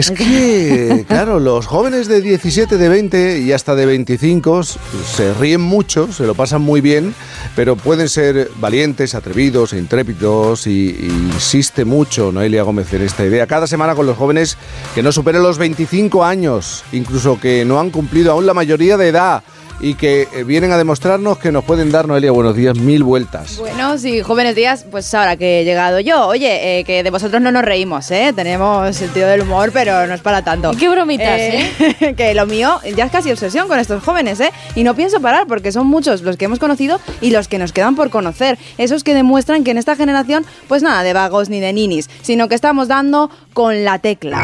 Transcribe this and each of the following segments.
Es que, claro, los jóvenes de 17, de 20 y hasta de 25 se ríen mucho, se lo pasan muy bien, pero pueden ser valientes, atrevidos, intrépidos y, y insiste mucho Noelia Gómez en esta idea. Cada semana con los jóvenes que no superen los 25 años, incluso que no han cumplido aún la mayoría de edad y que eh, vienen a demostrarnos que nos pueden dar, Noelia, buenos días, mil vueltas. Bueno, sí, jóvenes días, pues ahora que he llegado yo, oye, eh, que de vosotros no nos reímos, ¿eh? Tenemos sentido del humor, pero no es para tanto. Qué bromitas, ¿eh? que lo mío ya es casi obsesión con estos jóvenes, ¿eh? Y no pienso parar porque son muchos los que hemos conocido y los que nos quedan por conocer. Esos que demuestran que en esta generación, pues nada de vagos ni de ninis, sino que estamos dando con la tecla.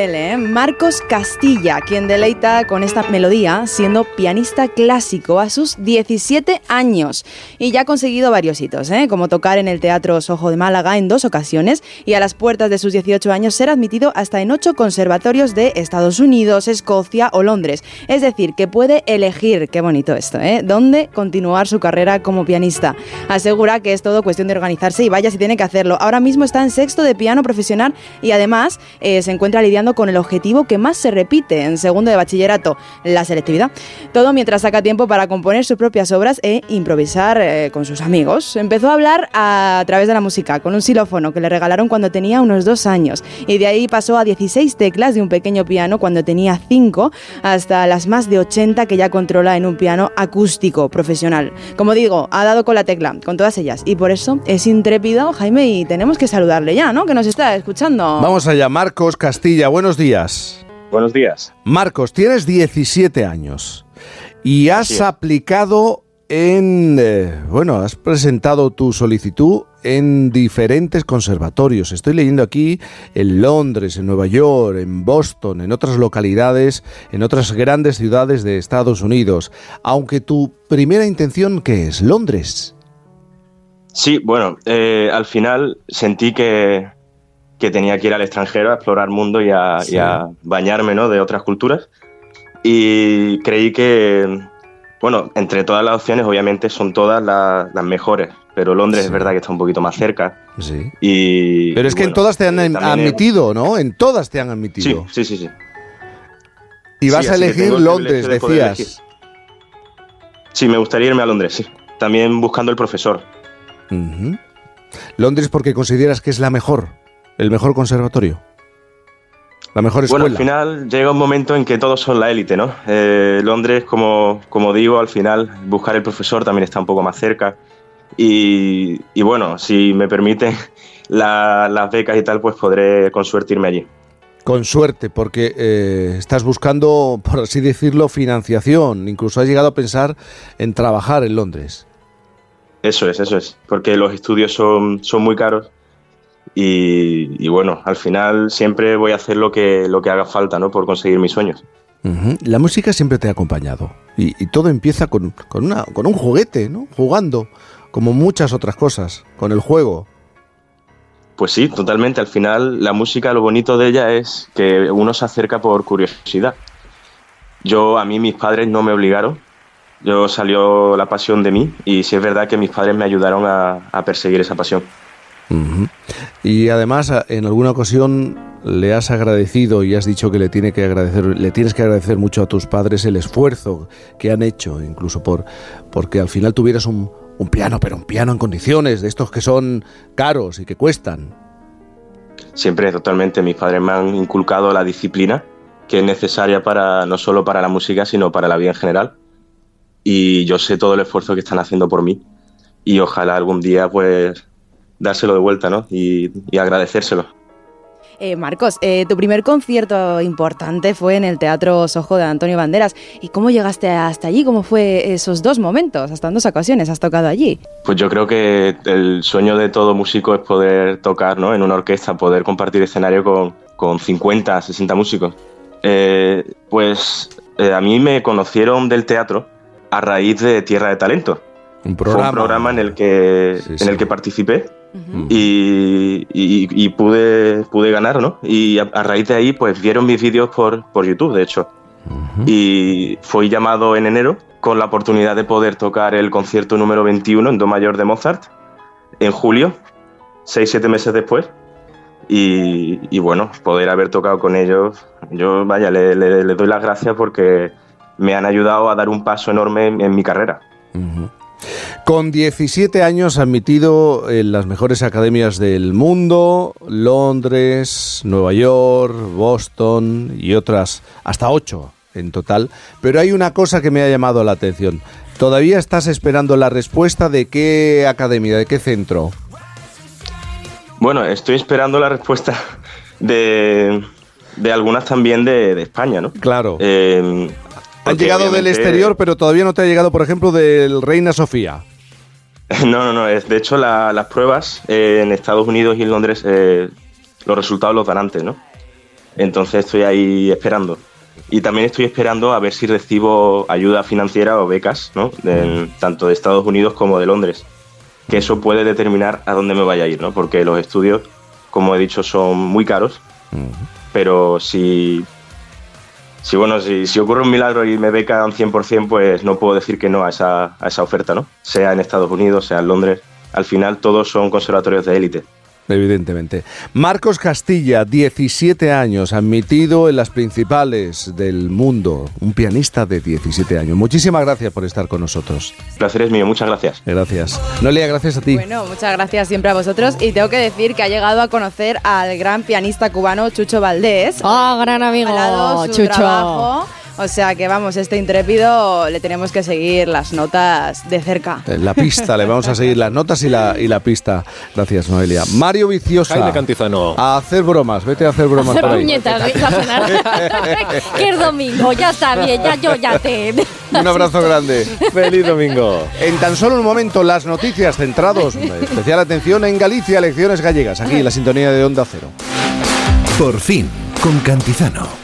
¿Eh? Marcos Castilla, quien deleita con esta melodía siendo pianista clásico a sus 17 años. Y ya ha conseguido varios hitos, ¿eh? como tocar en el Teatro Sojo de Málaga en dos ocasiones y a las puertas de sus 18 años ser admitido hasta en ocho conservatorios de Estados Unidos, Escocia o Londres. Es decir, que puede elegir, qué bonito esto, ¿eh? dónde continuar su carrera como pianista. Asegura que es todo cuestión de organizarse y vaya si tiene que hacerlo. Ahora mismo está en sexto de piano profesional y además eh, se encuentra lidiando con el objetivo que más se repite en segundo de bachillerato, la selectividad. Todo mientras saca tiempo para componer sus propias obras e improvisar eh, con sus amigos. Empezó a hablar a, través de la música, con un xilófono que le regalaron cuando tenía unos dos años, y de ahí pasó a 16 teclas de un pequeño piano cuando tenía 5, hasta las más de 80 que ya controla en un piano acústico profesional. Como digo, ha dado con la tecla, con todas ellas, y por eso es intrépido, Jaime, y tenemos que saludarle ya, ¿no? Que nos está escuchando. Vamos allá, Marcos Castilla buenos días. Buenos días. Marcos, tienes 17 años y has aplicado en, eh, bueno, has presentado tu solicitud en diferentes conservatorios. Estoy leyendo aquí en Londres, en Nueva York, en Boston, en otras localidades, en otras grandes ciudades de Estados Unidos. Aunque tu primera intención, ¿qué es? Londres. Sí, bueno, eh, al final sentí que, que tenía que ir al extranjero a explorar mundo y a, bañarme ¿no? de otras culturas. Y creí que, bueno, entre todas las opciones, obviamente son todas las mejores, pero Londres es verdad que está un poquito más cerca. Sí. Y, pero es que en todas te han admitido, ¿no? En todas te han admitido. Sí, sí, sí. sí. Y vas a elegir Londres, decías. Sí, me gustaría irme a Londres, sí. También buscando el profesor. Londres porque consideras que es la mejor el mejor conservatorio? La mejor escuela. Bueno, al final llega un momento en que todos son la élite, ¿no? Eh, Londres, como, como digo, al final buscar el profesor también está un poco más cerca. Y, bueno, si me permiten las becas y tal, pues podré con suerte irme allí. Con suerte, porque eh, estás buscando, por así decirlo, financiación. Incluso has llegado a pensar en trabajar en Londres. Eso es, eso es. Porque los estudios son, son muy caros y, bueno, al final siempre voy a hacer lo que, lo que haga falta ¿no? por conseguir mis sueños. La música siempre te ha acompañado y, todo empieza con, con, una, con un juguete, ¿no? jugando, como muchas otras cosas, con el juego. Pues sí, totalmente. Al final la música, lo bonito de ella es que uno se acerca por curiosidad. Yo, a mí mis padres no me obligaron, yo salió la pasión de mí y sí es verdad que mis padres me ayudaron a perseguir esa pasión. Y además, en alguna ocasión le has agradecido y has dicho que le tiene que agradecer, le tienes que agradecer mucho a tus padres el esfuerzo que han hecho, incluso por porque al final tuvieras un, un piano, pero un piano en condiciones, de estos que son caros y que cuestan. Siempre, totalmente. Mis padres me han inculcado la disciplina que es necesaria para no solo para la música, sino para la vida en general. Y yo sé todo el esfuerzo que están haciendo por mí. Y ojalá algún día pues dárselo de vuelta, ¿no? Y, agradecérselo. Eh, Marcos, eh, tu primer concierto importante fue en el Teatro Sojo de Antonio Banderas. ¿Y cómo llegaste hasta allí? ¿Cómo fue esos dos momentos? Hasta en dos ocasiones has tocado allí. Pues yo creo que el sueño de todo músico es poder tocar ¿no? en una orquesta, poder compartir escenario con, con 50, 60 músicos. Eh, pues a mí me conocieron del teatro a raíz de Tierra de Talento. Un programa. Fue un programa en el que, En el que participé y, pude, pude ganar, ¿no? Y a, raíz de ahí, pues vieron mis vídeos por, por YouTube, de hecho. Y fui llamado en enero con la oportunidad de poder tocar el concierto número 21 en Do mayor de Mozart en julio. seis, siete meses después. Y, bueno, poder haber tocado con ellos, yo vaya, le, doy las gracias porque me han ayudado a dar un paso enorme en, mi carrera. Con 17 años admitido en las mejores academias del mundo, Londres, Nueva York, Boston y otras, hasta 8 en total. Pero hay una cosa que me ha llamado la atención. ¿Todavía estás esperando la respuesta de qué academia, de qué centro? Bueno, estoy esperando la respuesta de, algunas también de, España, ¿no? Claro. Eh, Han llegado del exterior, pero todavía no te ha llegado, por ejemplo, del Reina Sofía. No, no, no. De hecho, las pruebas eh, en Estados Unidos y en Londres, eh, los resultados los dan antes, ¿no? Entonces estoy ahí esperando. Y también estoy esperando a ver si recibo ayuda financiera o becas, ¿no? tanto de Estados Unidos como de Londres. Que eso puede determinar a dónde me vaya a ir, ¿no? Porque los estudios, como he dicho, son muy caros. Pero si si bueno, si, si, ocurre un milagro y me becan 100%, pues no puedo decir que no a esa, a esa oferta, ¿no? Sea en Estados Unidos, sea en Londres. Al final todos son conservatorios de élite. Evidentemente. Marcos Castilla, 17 años, admitido en las principales del mundo, un pianista de 17 años. Muchísimas gracias por estar con nosotros. El placer es mío, muchas gracias. Gracias. Noelia, gracias a ti. Bueno, muchas gracias siempre a vosotros y tengo que decir que ha llegado a conocer al gran pianista cubano Chucho Valdés. ¡Oh, gran amigo! Chucho. O sea que vamos, este intrépido le tenemos que seguir las notas de cerca. La pista, le vamos a seguir las notas y la, y la pista. Gracias, Noelia. Mario Viciosa. Jaime Cantizano. A hacer bromas, vete a hacer bromas. Hacer puñetas, que es domingo, ya está bien, ya yo ya te. Un abrazo grande. Feliz domingo. En tan solo un momento, las noticias centrados. Especial atención en Galicia, elecciones gallegas. Aquí en la sintonía de Onda Cero. Por fin, con Cantizano.